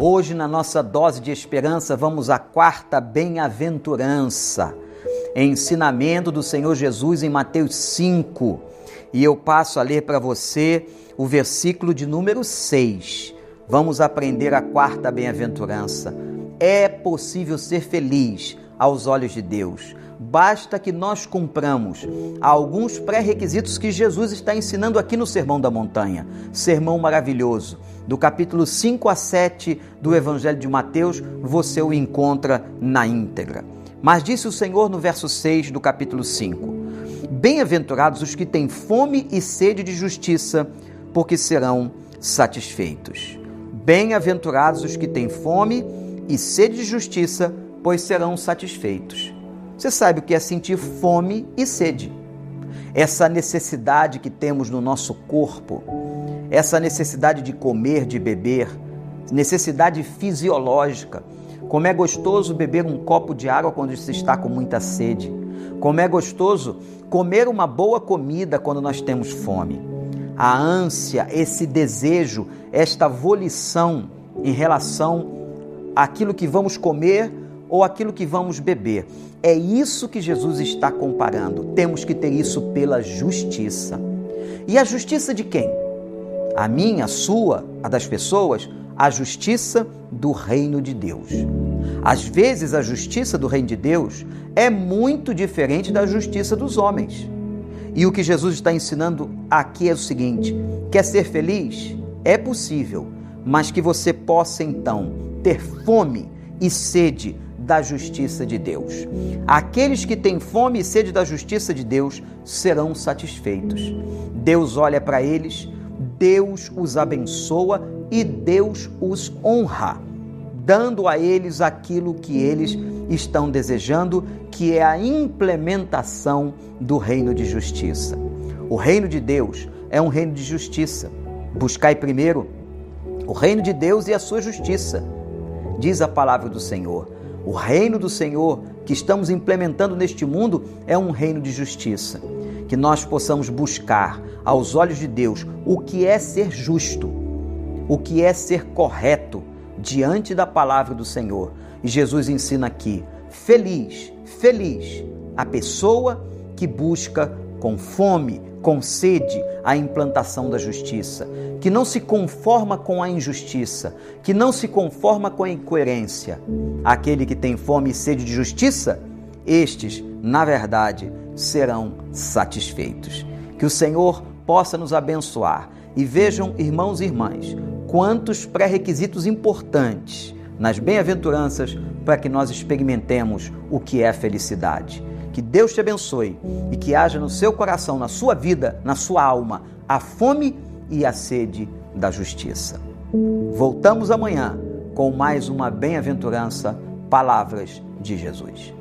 Hoje, na nossa dose de esperança, vamos à quarta bem-aventurança, ensinamento do Senhor Jesus em Mateus 5. E eu passo a ler para você o versículo de número 6. Vamos aprender a quarta bem-aventurança. É possível ser feliz aos olhos de Deus. Basta que nós cumpramos alguns pré-requisitos que Jesus está ensinando aqui no Sermão da Montanha. Sermão maravilhoso. Do capítulo 5 a 7 do Evangelho de Mateus, você o encontra na íntegra. Mas disse o Senhor no verso 6 do capítulo 5: Bem-aventurados os que têm fome e sede de justiça, porque serão satisfeitos. Bem-aventurados os que têm fome e sede de justiça, pois serão satisfeitos. Você sabe o que é sentir fome e sede. Essa necessidade que temos no nosso corpo, essa necessidade de comer, de beber, necessidade fisiológica. Como é gostoso beber um copo de água quando se está com muita sede. Como é gostoso comer uma boa comida quando nós temos fome. A ânsia, esse desejo, esta volição em relação àquilo que vamos comer ou aquilo que vamos beber. É isso que Jesus está comparando. Temos que ter isso pela justiça. E a justiça de quem? A minha, a sua, a das pessoas? A justiça do reino de Deus. Às vezes, a justiça do reino de Deus é muito diferente da justiça dos homens. E o que Jesus está ensinando aqui é o seguinte: quer ser feliz? É possível, mas que você possa então ter fome e sede da justiça de Deus. Aqueles que têm fome e sede da justiça de Deus serão satisfeitos. Deus olha para eles, Deus os abençoa e Deus os honra, dando a eles aquilo que eles estão desejando, que é a implementação do reino de justiça. O reino de Deus é um reino de justiça. Buscai primeiro o reino de Deus e a sua justiça, diz a palavra do Senhor. O reino do Senhor que estamos implementando neste mundo é um reino de justiça. Que nós possamos buscar aos olhos de Deus o que é ser justo, o que é ser correto diante da palavra do Senhor. E Jesus ensina aqui: feliz, feliz a pessoa que busca com fome, com sede a implantação da justiça, que não se conforma com a injustiça, que não se conforma com a incoerência. Aquele que tem fome e sede de justiça, estes, na verdade, serão satisfeitos. Que o Senhor possa nos abençoar. E vejam, irmãos e irmãs, quantos pré-requisitos importantes nas bem-aventuranças para que nós experimentemos o que é felicidade. Que Deus te abençoe e que haja no seu coração, na sua vida, na sua alma, a fome e a sede da justiça. Voltamos amanhã com mais uma bem-aventurança, palavras de Jesus.